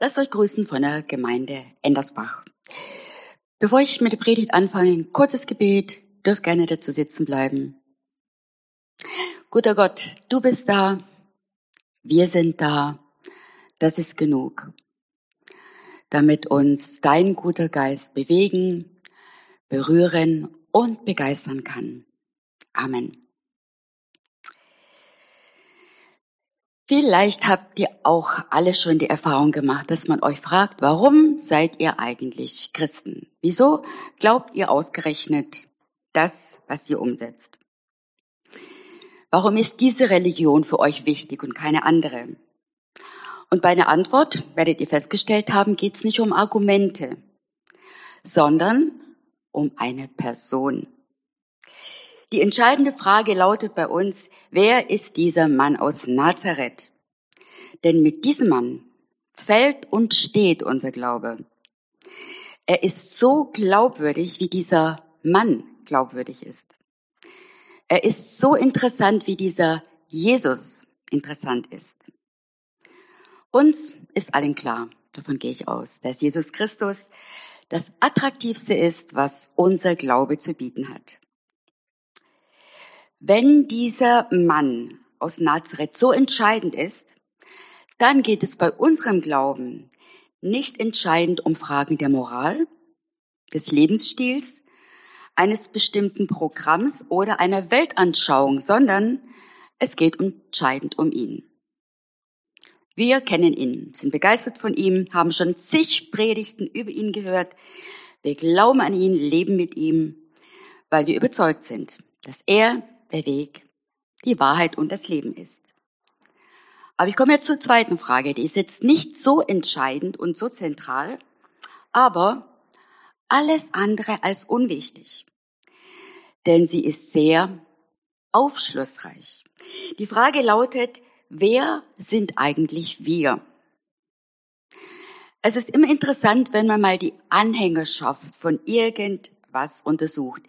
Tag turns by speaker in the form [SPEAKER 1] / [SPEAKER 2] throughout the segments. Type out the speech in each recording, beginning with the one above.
[SPEAKER 1] Lasst euch grüßen von der Gemeinde Endersbach. Bevor ich mit der Predigt anfange, ein kurzes Gebet, dürft gerne dazu sitzen bleiben. Guter Gott, du bist da, wir sind da, das ist genug, damit uns dein guter Geist bewegen, berühren und begeistern kann. Amen. Vielleicht habt ihr auch alle schon die Erfahrung gemacht, dass man euch fragt, warum seid ihr eigentlich Christen? Wieso glaubt ihr ausgerechnet das, was ihr umsetzt? Warum ist diese Religion für euch wichtig und keine andere? Und bei der Antwort, werdet ihr festgestellt haben, geht es nicht um Argumente, sondern um eine Person. Die entscheidende Frage lautet bei uns, wer ist dieser Mann aus Nazareth? Denn mit diesem Mann fällt und steht unser Glaube. Er ist so glaubwürdig, wie dieser Mann glaubwürdig ist. Er ist so interessant, wie dieser Jesus interessant ist. Uns ist allen klar, davon gehe ich aus, dass Jesus Christus das Attraktivste ist, was unser Glaube zu bieten hat. Wenn dieser Mann aus Nazareth so entscheidend ist, dann geht es bei unserem Glauben nicht entscheidend um Fragen der Moral, des Lebensstils, eines bestimmten Programms oder einer Weltanschauung, sondern es geht entscheidend um ihn. Wir kennen ihn, sind begeistert von ihm, haben schon zig Predigten über ihn gehört. Wir glauben an ihn, leben mit ihm, weil wir überzeugt sind, dass er der Weg, die Wahrheit und das Leben ist. Aber ich komme jetzt zur zweiten Frage, die ist jetzt nicht so entscheidend und so zentral, aber alles andere als unwichtig. Denn sie ist sehr aufschlussreich. Die Frage lautet, wer sind eigentlich wir? Es ist immer interessant, wenn man mal die Anhängerschaft von irgend was untersucht.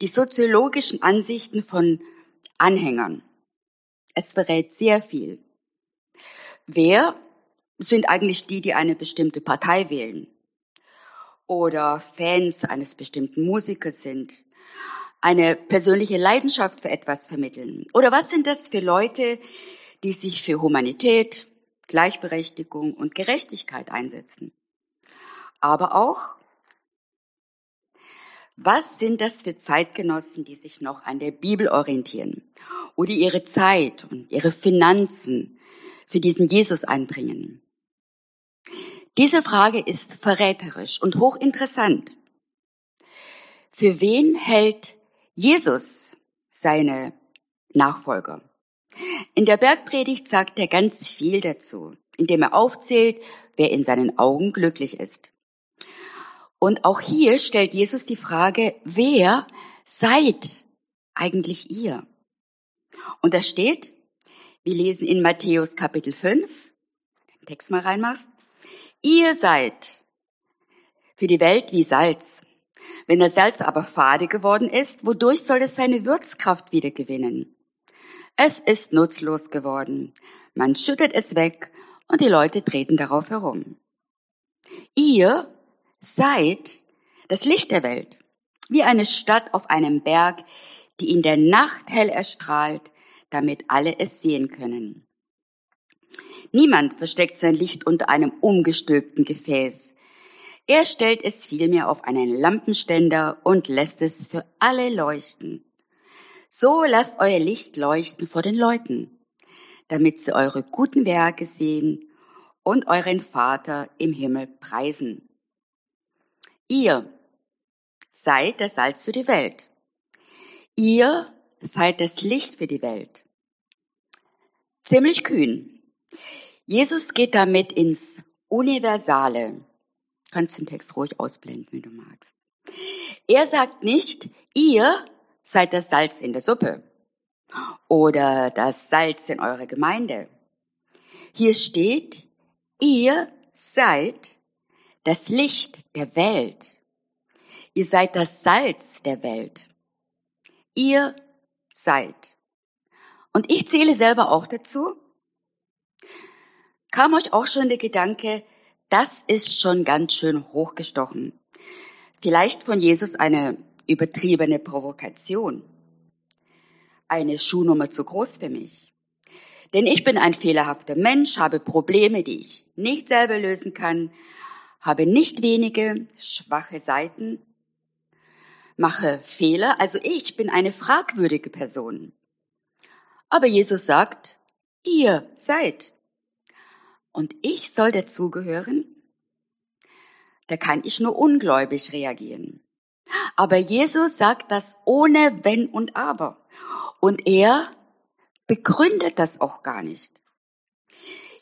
[SPEAKER 1] Die soziologischen Ansichten von Anhängern. Es verrät sehr viel. Wer sind eigentlich die, die eine bestimmte Partei wählen? Oder Fans eines bestimmten Musikers sind? Eine persönliche Leidenschaft für etwas vermitteln? Oder was sind das für Leute, die sich für Humanität, Gleichberechtigung und Gerechtigkeit einsetzen? Aber auch was sind das für Zeitgenossen, die sich noch an der Bibel orientieren oder ihre Zeit und ihre Finanzen für diesen Jesus einbringen? Diese Frage ist verräterisch und hochinteressant. Für wen hält Jesus seine Nachfolger? In der Bergpredigt sagt er ganz viel dazu, indem er aufzählt, wer in seinen Augen glücklich ist. Und auch hier stellt Jesus die Frage, wer seid eigentlich ihr? Und da steht, wir lesen in Matthäus Kapitel 5, den Text mal reinmachst, ihr seid für die Welt wie Salz. Wenn das Salz aber fade geworden ist, wodurch soll es seine Würzkraft wieder gewinnen? Es ist nutzlos geworden. Man schüttet es weg und die Leute treten darauf herum. Ihr Seid das Licht der Welt, wie eine Stadt auf einem Berg, die in der Nacht hell erstrahlt, damit alle es sehen können. Niemand versteckt sein Licht unter einem umgestülpten Gefäß. Er stellt es vielmehr auf einen Lampenständer und lässt es für alle leuchten. So lasst euer Licht leuchten vor den Leuten, damit sie eure guten Werke sehen und euren Vater im Himmel preisen. Ihr seid das Salz für die Welt. Ihr seid das Licht für die Welt. Ziemlich kühn. Jesus geht damit ins Universale. Kannst den Text ruhig ausblenden, wenn du magst. Er sagt nicht, ihr seid das Salz in der Suppe oder das Salz in eurer Gemeinde. Hier steht, ihr seid das Licht der Welt. Ihr seid das Salz der Welt. Ihr seid. Und ich zähle selber auch dazu. Kam euch auch schon der Gedanke, das ist schon ganz schön hochgestochen. Vielleicht von Jesus eine übertriebene Provokation. Eine Schuhnummer zu groß für mich. Denn ich bin ein fehlerhafter Mensch, habe Probleme, die ich nicht selber lösen kann, habe nicht wenige schwache Seiten, mache Fehler, also ich bin eine fragwürdige Person. Aber Jesus sagt, ihr seid. Und ich soll dazugehören? Da kann ich nur ungläubig reagieren. Aber Jesus sagt das ohne Wenn und Aber. Und er begründet das auch gar nicht.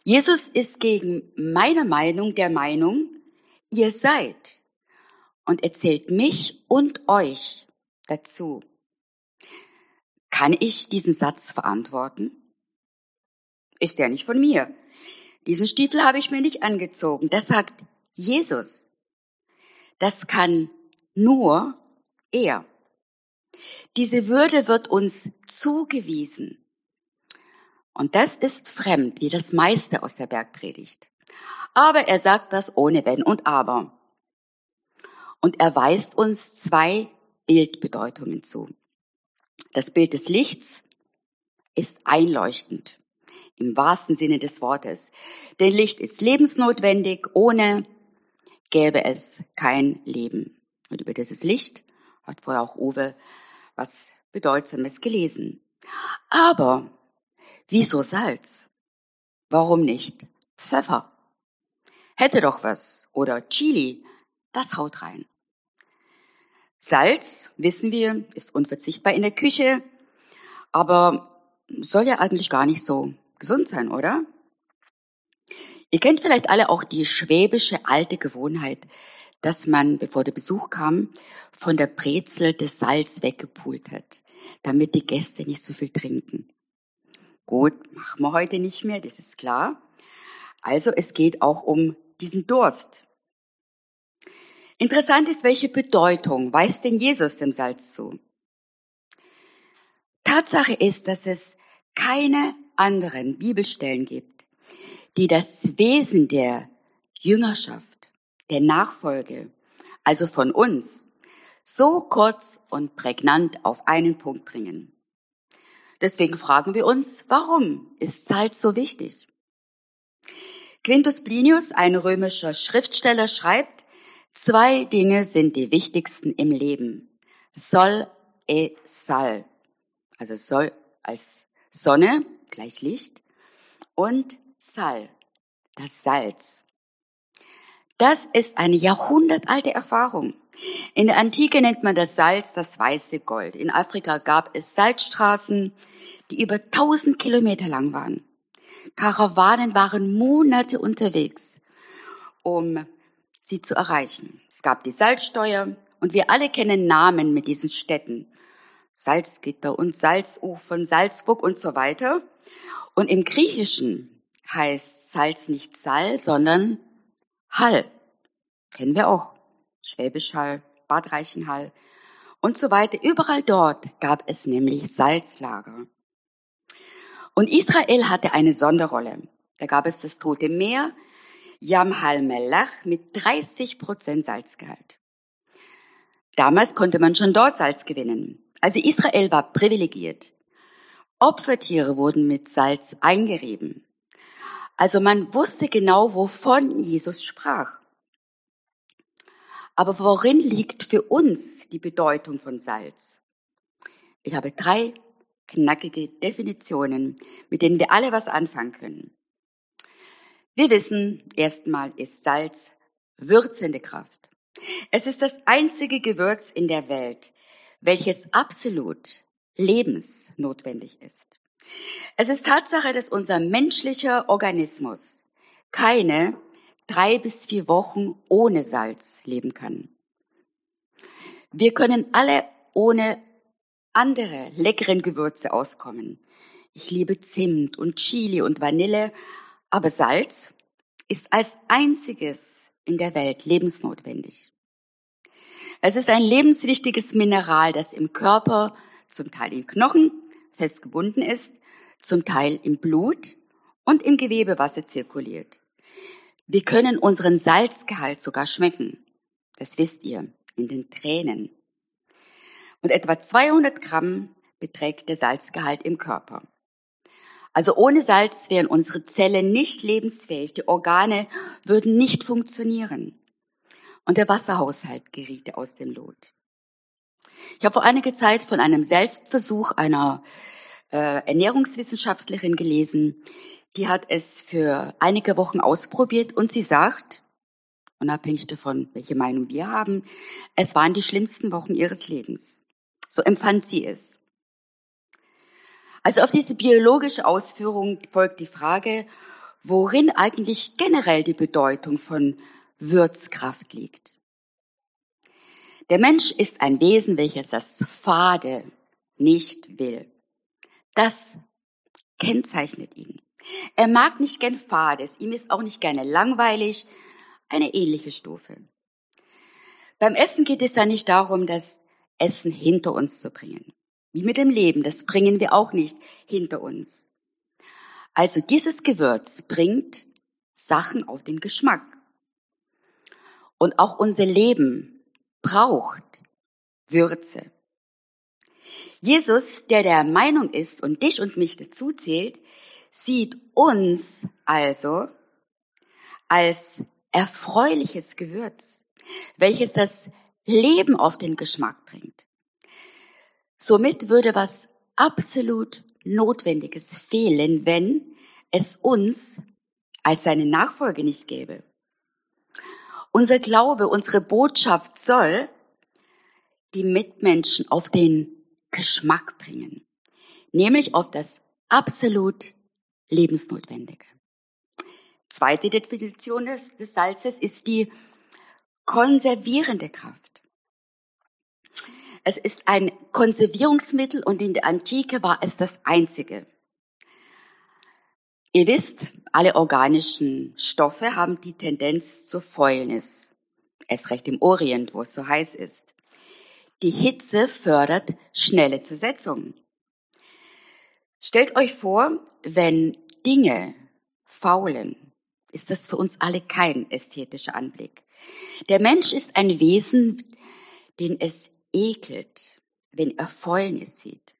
[SPEAKER 1] Jesus ist gegen meine Meinung der Meinung, ihr seid und erzählt mich und euch dazu. Kann ich diesen Satz verantworten? Ist der nicht von mir? Diesen Stiefel habe ich mir nicht angezogen. Das sagt Jesus. Das kann nur er. Diese Würde wird uns zugewiesen. Und das ist fremd, wie das meiste aus der Bergpredigt. Aber er sagt das ohne Wenn und Aber. Und er weist uns zwei Bildbedeutungen zu. Das Bild des Lichts ist einleuchtend im wahrsten Sinne des Wortes. Denn Licht ist lebensnotwendig, ohne gäbe es kein Leben. Und über dieses Licht hat vorher auch Uwe was Bedeutsames gelesen. Aber wieso Salz? Warum nicht Pfeffer? Hätte doch was. Oder Chili, das haut rein. Salz, wissen wir, ist unverzichtbar in der Küche, aber soll ja eigentlich gar nicht so gesund sein, oder? Ihr kennt vielleicht alle auch die schwäbische alte Gewohnheit, dass man, bevor der Besuch kam, von der Brezel das Salz weggepult hat, damit die Gäste nicht so viel trinken. Gut, machen wir heute nicht mehr, das ist klar. Also es geht auch um diesen Durst. Interessant ist, welche Bedeutung weist denn Jesus dem Salz zu? Tatsache ist, dass es keine anderen Bibelstellen gibt, die das Wesen der Jüngerschaft, der Nachfolge, also von uns, so kurz und prägnant auf einen Punkt bringen. Deswegen fragen wir uns, warum ist Salz so wichtig? Quintus Plinius, ein römischer Schriftsteller, schreibt, zwei Dinge sind die wichtigsten im Leben. Sol e sal. Also Sol als Sonne gleich Licht und Sal, das Salz. Das ist eine jahrhundertalte Erfahrung. In der Antike nennt man das Salz das weiße Gold. In Afrika gab es Salzstraßen, die über 1000 Kilometer lang waren. Karawanen waren Monate unterwegs, um sie zu erreichen. Es gab die Salzsteuer und wir alle kennen Namen mit diesen Städten. Salzgitter und Salzufern, Salzburg und so weiter. Und im Griechischen heißt Salz nicht Sal, sondern Hall. Kennen wir auch. Schwäbisch Hall, Bad Reichenhall und so weiter. Überall dort gab es nämlich Salzlager. Und Israel hatte eine Sonderrolle. Da gab es das Tote Meer, Yam Hal-Melach mit 30 Prozent Salzgehalt. Damals konnte man schon dort Salz gewinnen. Also Israel war privilegiert. Opfertiere wurden mit Salz eingerieben. Also man wusste genau, wovon Jesus sprach. Aber worin liegt für uns die Bedeutung von Salz? Ich habe drei knackige Definitionen, mit denen wir alle was anfangen können. Wir wissen, erstmal ist Salz würzende Kraft. Es ist das einzige Gewürz in der Welt, welches absolut lebensnotwendig ist. Es ist Tatsache, dass unser menschlicher Organismus keine drei bis vier Wochen ohne Salz leben kann. Wir können alle ohne andere leckeren Gewürze auskommen. Ich liebe Zimt und Chili und Vanille, aber Salz ist als einziges in der Welt lebensnotwendig. Es ist ein lebenswichtiges Mineral, das im Körper zum Teil im Knochen festgebunden ist, zum Teil im Blut und im Gewebewasser zirkuliert. Wir können unseren Salzgehalt sogar schmecken. Das wisst ihr, in den Tränen. Und etwa 200 Gramm beträgt der Salzgehalt im Körper. Also ohne Salz wären unsere Zellen nicht lebensfähig, die Organe würden nicht funktionieren und der Wasserhaushalt geriete aus dem Lot. Ich habe vor einiger Zeit von einem Selbstversuch einer äh, Ernährungswissenschaftlerin gelesen, die hat es für einige Wochen ausprobiert und sie sagt, unabhängig davon, welche Meinung wir haben, es waren die schlimmsten Wochen ihres Lebens. So empfand sie es. Also auf diese biologische Ausführung folgt die Frage, worin eigentlich generell die Bedeutung von Würzkraft liegt. Der Mensch ist ein Wesen, welches das Fade nicht will. Das kennzeichnet ihn. Er mag nicht gern Fades, ihm ist auch nicht gerne langweilig, eine ähnliche Stufe. Beim Essen geht es ja nicht darum, das Essen hinter uns zu bringen. Wie mit dem Leben, das bringen wir auch nicht hinter uns. Also dieses Gewürz bringt Sachen auf den Geschmack. Und auch unser Leben braucht Würze. Jesus, der der Meinung ist und dich und mich dazu zählt, sieht uns also als erfreuliches Gewürz, welches das Leben auf den Geschmack bringt. Somit würde was absolut Notwendiges fehlen, wenn es uns als seine Nachfolge nicht gäbe. Unser Glaube, unsere Botschaft soll die Mitmenschen auf den Geschmack bringen, nämlich auf das absolut Lebensnotwendige. Zweite Definition des, des Salzes ist die konservierende Kraft. Es ist ein Konservierungsmittel und in der Antike war es das einzige. Ihr wisst, alle organischen Stoffe haben die Tendenz zur Fäulnis. Es recht im Orient, wo es so heiß ist. Die Hitze fördert schnelle Zersetzung. Stellt euch vor, wenn Dinge faulen, ist das für uns alle kein ästhetischer Anblick. Der Mensch ist ein Wesen, den es ekelt, wenn er Fäulnis sieht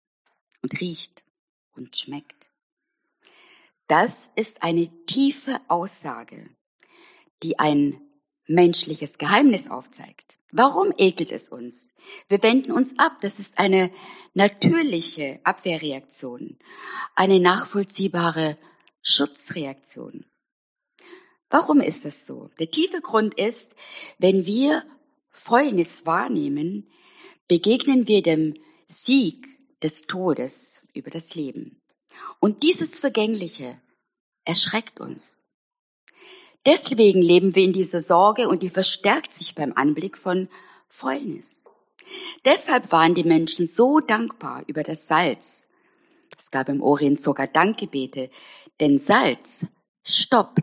[SPEAKER 1] und riecht und schmeckt. Das ist eine tiefe Aussage, die ein menschliches Geheimnis aufzeigt. Warum ekelt es uns? Wir wenden uns ab. Das ist eine natürliche Abwehrreaktion, eine nachvollziehbare Schutzreaktion. Warum ist das so? Der tiefe Grund ist, wenn wir Fäulnis wahrnehmen, begegnen wir dem Sieg des Todes über das Leben. Und dieses Vergängliche erschreckt uns. Deswegen leben wir in dieser Sorge und die verstärkt sich beim Anblick von Fäulnis. Deshalb waren die Menschen so dankbar über das Salz. Es gab im Orient sogar Dankgebete, denn Salz stoppt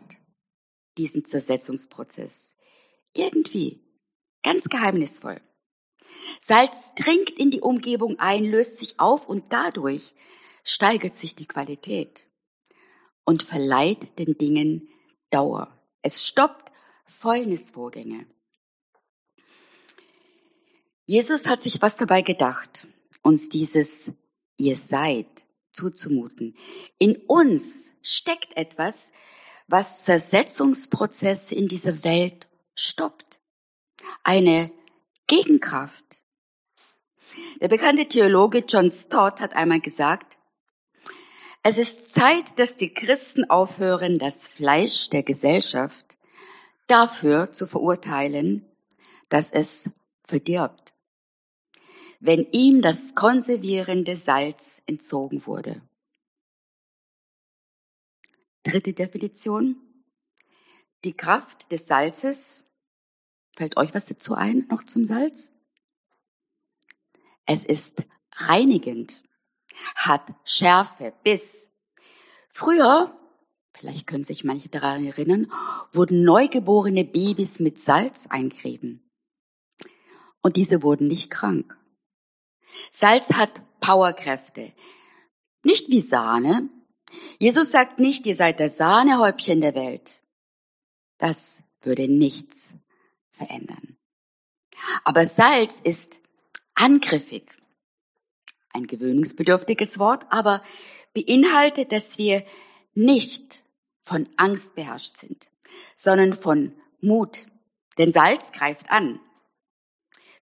[SPEAKER 1] diesen Zersetzungsprozess. Irgendwie, ganz geheimnisvoll. Salz dringt in die Umgebung ein, löst sich auf und dadurch steigert sich die Qualität und verleiht den Dingen Dauer. Es stoppt Fäulnisvorgänge. Jesus hat sich was dabei gedacht, uns dieses ihr seid zuzumuten. In uns steckt etwas, was Zersetzungsprozesse in dieser Welt stoppt. Eine Gegenkraft. Der bekannte Theologe John Stott hat einmal gesagt, es ist Zeit, dass die Christen aufhören, das Fleisch der Gesellschaft dafür zu verurteilen, dass es verdirbt, wenn ihm das konservierende Salz entzogen wurde. Dritte Definition. Die Kraft des Salzes Fällt euch was dazu ein, noch zum Salz? Es ist reinigend, hat Schärfe, Biss. Früher, vielleicht können sich manche daran erinnern, wurden neugeborene Babys mit Salz eingerieben. Und diese wurden nicht krank. Salz hat Powerkräfte. Nicht wie Sahne, Jesus sagt nicht, ihr seid das Sahnehäubchen der Welt. Das würde nichts verändern. Aber Salz ist angriffig. Ein gewöhnungsbedürftiges Wort, aber beinhaltet, dass wir nicht von Angst beherrscht sind, sondern von Mut. Denn Salz greift an,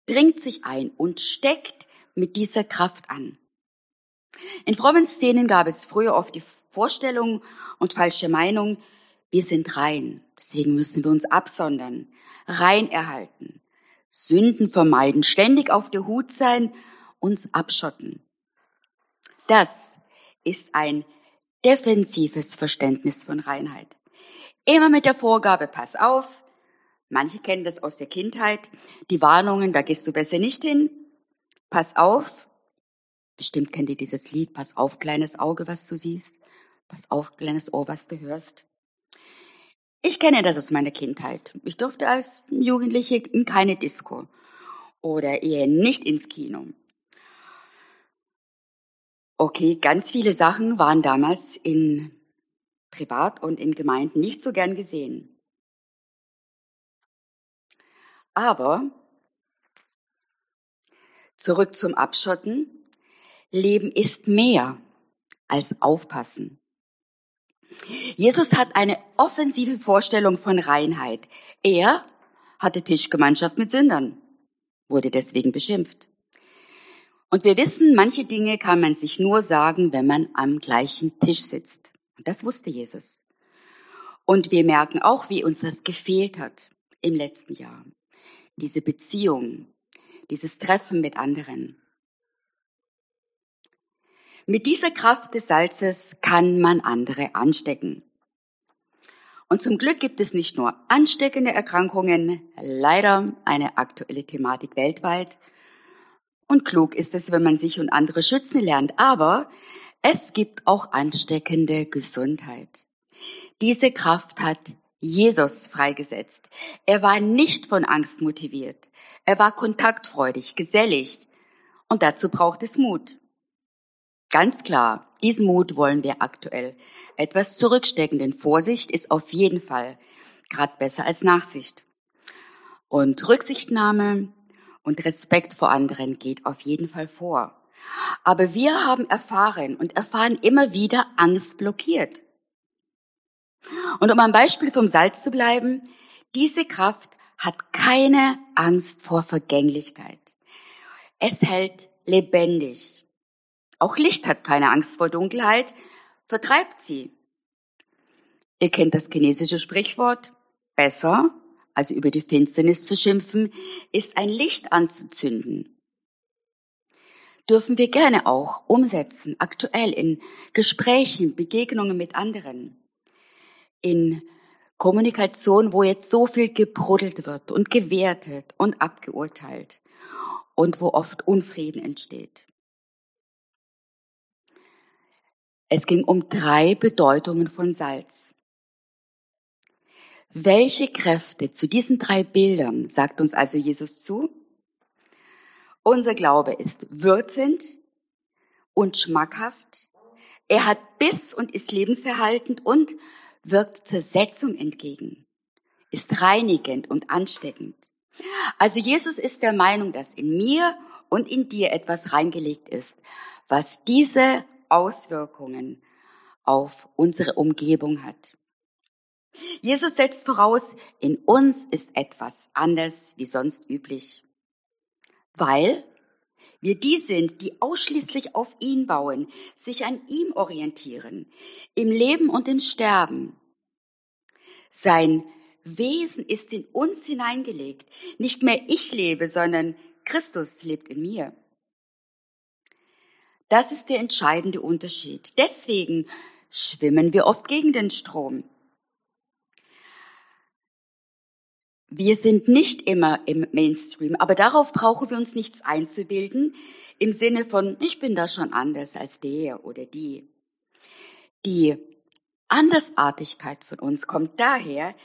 [SPEAKER 1] bringt sich ein und steckt mit dieser Kraft an. In frommen Szenen gab es früher oft die Vorstellung und falsche Meinung, wir sind rein, deswegen müssen wir uns absondern, rein erhalten, Sünden vermeiden, ständig auf der Hut sein, uns abschotten. Das ist ein defensives Verständnis von Reinheit. Immer mit der Vorgabe, pass auf, manche kennen das aus der Kindheit, die Warnungen, da gehst du besser nicht hin, pass auf, bestimmt kennt ihr dieses Lied, pass auf, kleines Auge, was du siehst, pass auf, kleines Ohr, was du hörst. Ich kenne das aus meiner Kindheit. Ich durfte als Jugendliche in keine Disco oder eher nicht ins Kino. Okay, ganz viele Sachen waren damals in Privat- und in Gemeinden nicht so gern gesehen. Aber zurück zum Abschotten. Leben ist mehr als Aufpassen. Jesus hat eine offensive Vorstellung von Reinheit. Er hatte Tischgemeinschaft mit Sündern, wurde deswegen beschimpft. Und wir wissen, manche Dinge kann man sich nur sagen, wenn man am gleichen Tisch sitzt. Und das wusste Jesus. Und wir merken auch, wie uns das gefehlt hat im letzten Jahr. Diese Beziehung, dieses Treffen mit anderen. Mit dieser Kraft des Salzes kann man andere anstecken. Und zum Glück gibt es nicht nur ansteckende Erkrankungen, leider eine aktuelle Thematik weltweit. Und klug ist es, wenn man sich und andere schützen lernt. Aber es gibt auch ansteckende Gesundheit. Diese Kraft hat Jesus freigesetzt. Er war nicht von Angst motiviert. Er war kontaktfreudig, gesellig. Und dazu braucht es Mut. Ganz klar, diesen Mut wollen wir aktuell etwas zurückstecken, denn Vorsicht ist auf jeden Fall gerade besser als Nachsicht. Und Rücksichtnahme und Respekt vor anderen geht auf jeden Fall vor. Aber wir haben erfahren und erfahren immer wieder, Angst blockiert. Und um am Beispiel vom Salz zu bleiben, diese Kraft hat keine Angst vor Vergänglichkeit. Es hält lebendig. Auch Licht hat keine Angst vor Dunkelheit, vertreibt sie. Ihr kennt das chinesische Sprichwort, besser, also über die Finsternis zu schimpfen, ist ein Licht anzuzünden. Dürfen wir gerne auch umsetzen, aktuell in Gesprächen, Begegnungen mit anderen, in Kommunikation, wo jetzt so viel gebruddelt wird und gewertet und abgeurteilt und wo oft Unfrieden entsteht. Es ging um drei Bedeutungen von Salz. Welche Kräfte zu diesen drei Bildern sagt uns also Jesus zu? Unser Glaube ist würzend und schmackhaft. Er hat Biss und ist lebenserhaltend und wirkt Zersetzung entgegen, ist reinigend und ansteckend. Also Jesus ist der Meinung, dass in mir und in dir etwas reingelegt ist, was diese Auswirkungen auf unsere Umgebung hat. Jesus setzt voraus, in uns ist etwas anders wie sonst üblich, weil wir die sind, die ausschließlich auf ihn bauen, sich an ihm orientieren, im Leben und im Sterben. Sein Wesen ist in uns hineingelegt. Nicht mehr ich lebe, sondern Christus lebt in mir. Das ist der entscheidende Unterschied. Deswegen schwimmen wir oft gegen den Strom. Wir sind nicht immer im Mainstream, aber darauf brauchen wir uns nichts einzubilden im Sinne von, ich bin da schon anders als der oder die. Die Andersartigkeit von uns kommt daher,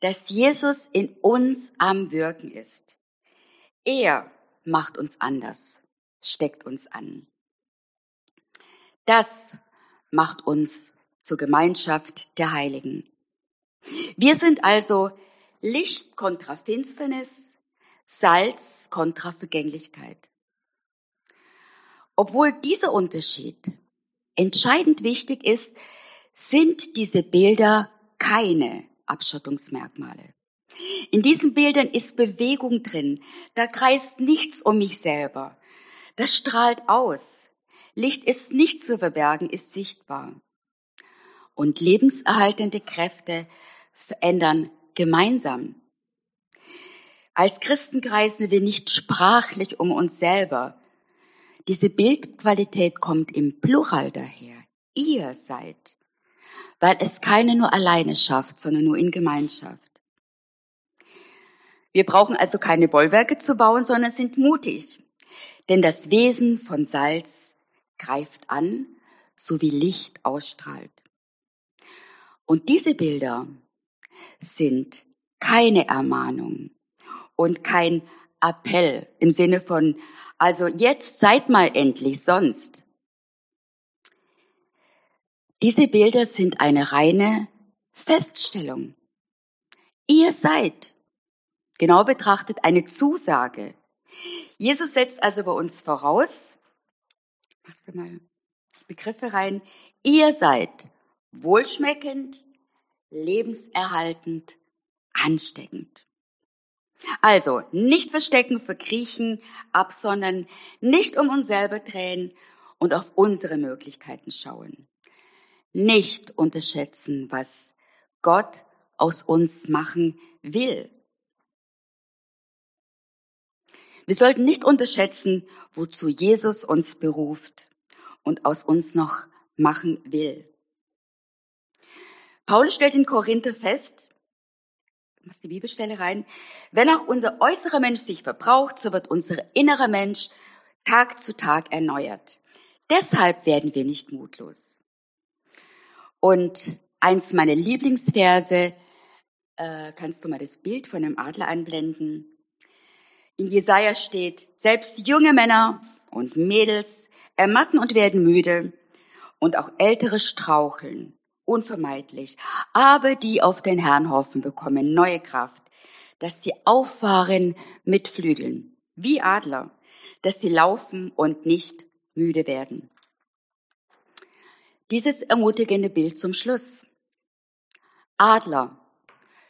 [SPEAKER 1] dass Jesus in uns am Wirken ist. Er macht uns anders, steckt uns an. Das macht uns zur Gemeinschaft der Heiligen. Wir sind also Licht kontra Finsternis, Salz kontra Vergänglichkeit. Obwohl dieser Unterschied entscheidend wichtig ist, sind diese Bilder keine Abschottungsmerkmale. In diesen Bildern ist Bewegung drin. Da kreist nichts um mich selber. Das strahlt aus. Licht ist nicht zu verbergen, ist sichtbar. Und lebenserhaltende Kräfte verändern gemeinsam. Als Christen kreisen wir nicht sprachlich um uns selber. Diese Bildqualität kommt im Plural daher. Ihr seid weil es keine nur alleine schafft, sondern nur in Gemeinschaft. Wir brauchen also keine Bollwerke zu bauen, sondern sind mutig. Denn das Wesen von Salz greift an, so wie Licht ausstrahlt. Und diese Bilder sind keine Ermahnung und kein Appell im Sinne von, also jetzt seid mal endlich sonst, diese Bilder sind eine reine Feststellung. Ihr seid, genau betrachtet, eine Zusage. Jesus setzt also bei uns voraus, machst du mal Begriffe rein, ihr seid wohlschmeckend, lebenserhaltend, ansteckend. Also nicht verstecken, verkriechen, absondern, nicht um uns selber drehen und auf unsere Möglichkeiten schauen nicht unterschätzen, was Gott aus uns machen will. Wir sollten nicht unterschätzen, wozu Jesus uns beruft und aus uns noch machen will. Paulus stellt in Korinther fest, machst die Bibelstelle rein, wenn auch unser äußerer Mensch sich verbraucht, so wird unser innerer Mensch Tag zu Tag erneuert. Deshalb werden wir nicht mutlos. Und eins meiner Lieblingsverse, äh, kannst du mal das Bild von einem Adler einblenden? In Jesaja steht, selbst junge Männer und Mädels ermatten und werden müde und auch ältere straucheln, unvermeidlich. Aber die auf den Herrn hoffen, bekommen neue Kraft, dass sie auffahren mit Flügeln, wie Adler, dass sie laufen und nicht müde werden. Dieses ermutigende Bild zum Schluss. Adler,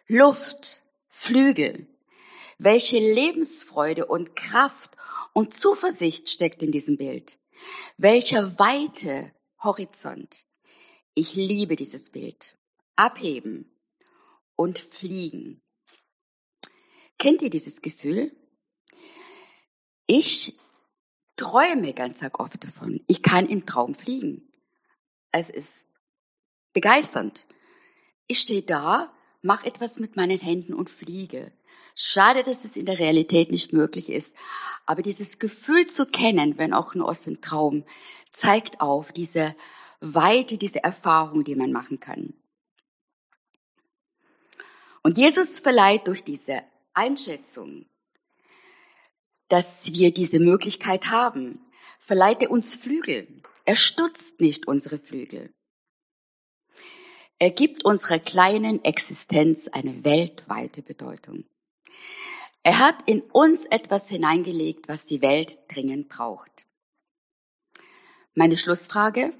[SPEAKER 1] Luft, Flügel. Welche Lebensfreude und Kraft und Zuversicht steckt in diesem Bild. Welcher weite Horizont. Ich liebe dieses Bild. Abheben und fliegen. Kennt ihr dieses Gefühl? Ich träume ganz oft davon. Ich kann im Traum fliegen. Es ist begeisternd. Ich stehe da, mache etwas mit meinen Händen und fliege. Schade, dass es in der Realität nicht möglich ist. Aber dieses Gefühl zu kennen, wenn auch nur aus dem Traum, zeigt auf diese Weite, diese Erfahrung, die man machen kann. Und Jesus verleiht durch diese Einschätzung, dass wir diese Möglichkeit haben, verleiht er uns Flügel. Er stutzt nicht unsere Flügel. Er gibt unserer kleinen Existenz eine weltweite Bedeutung. Er hat in uns etwas hineingelegt, was die Welt dringend braucht. Meine Schlussfrage.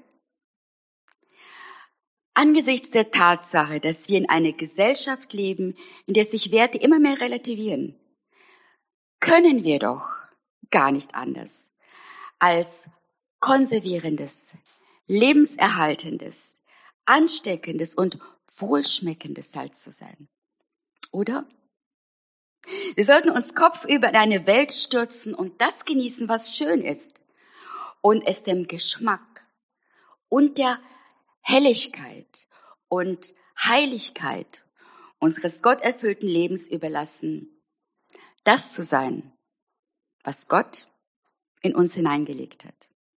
[SPEAKER 1] Angesichts der Tatsache, dass wir in einer Gesellschaft leben, in der sich Werte immer mehr relativieren, können wir doch gar nicht anders, als konservierendes, lebenserhaltendes, ansteckendes und wohlschmeckendes Salz zu sein. Oder? Wir sollten uns kopfüber in eine Welt stürzen und das genießen, was schön ist und es dem Geschmack und der Helligkeit und Heiligkeit unseres gotterfüllten Lebens überlassen, das zu sein, was Gott in uns hineingelegt hat.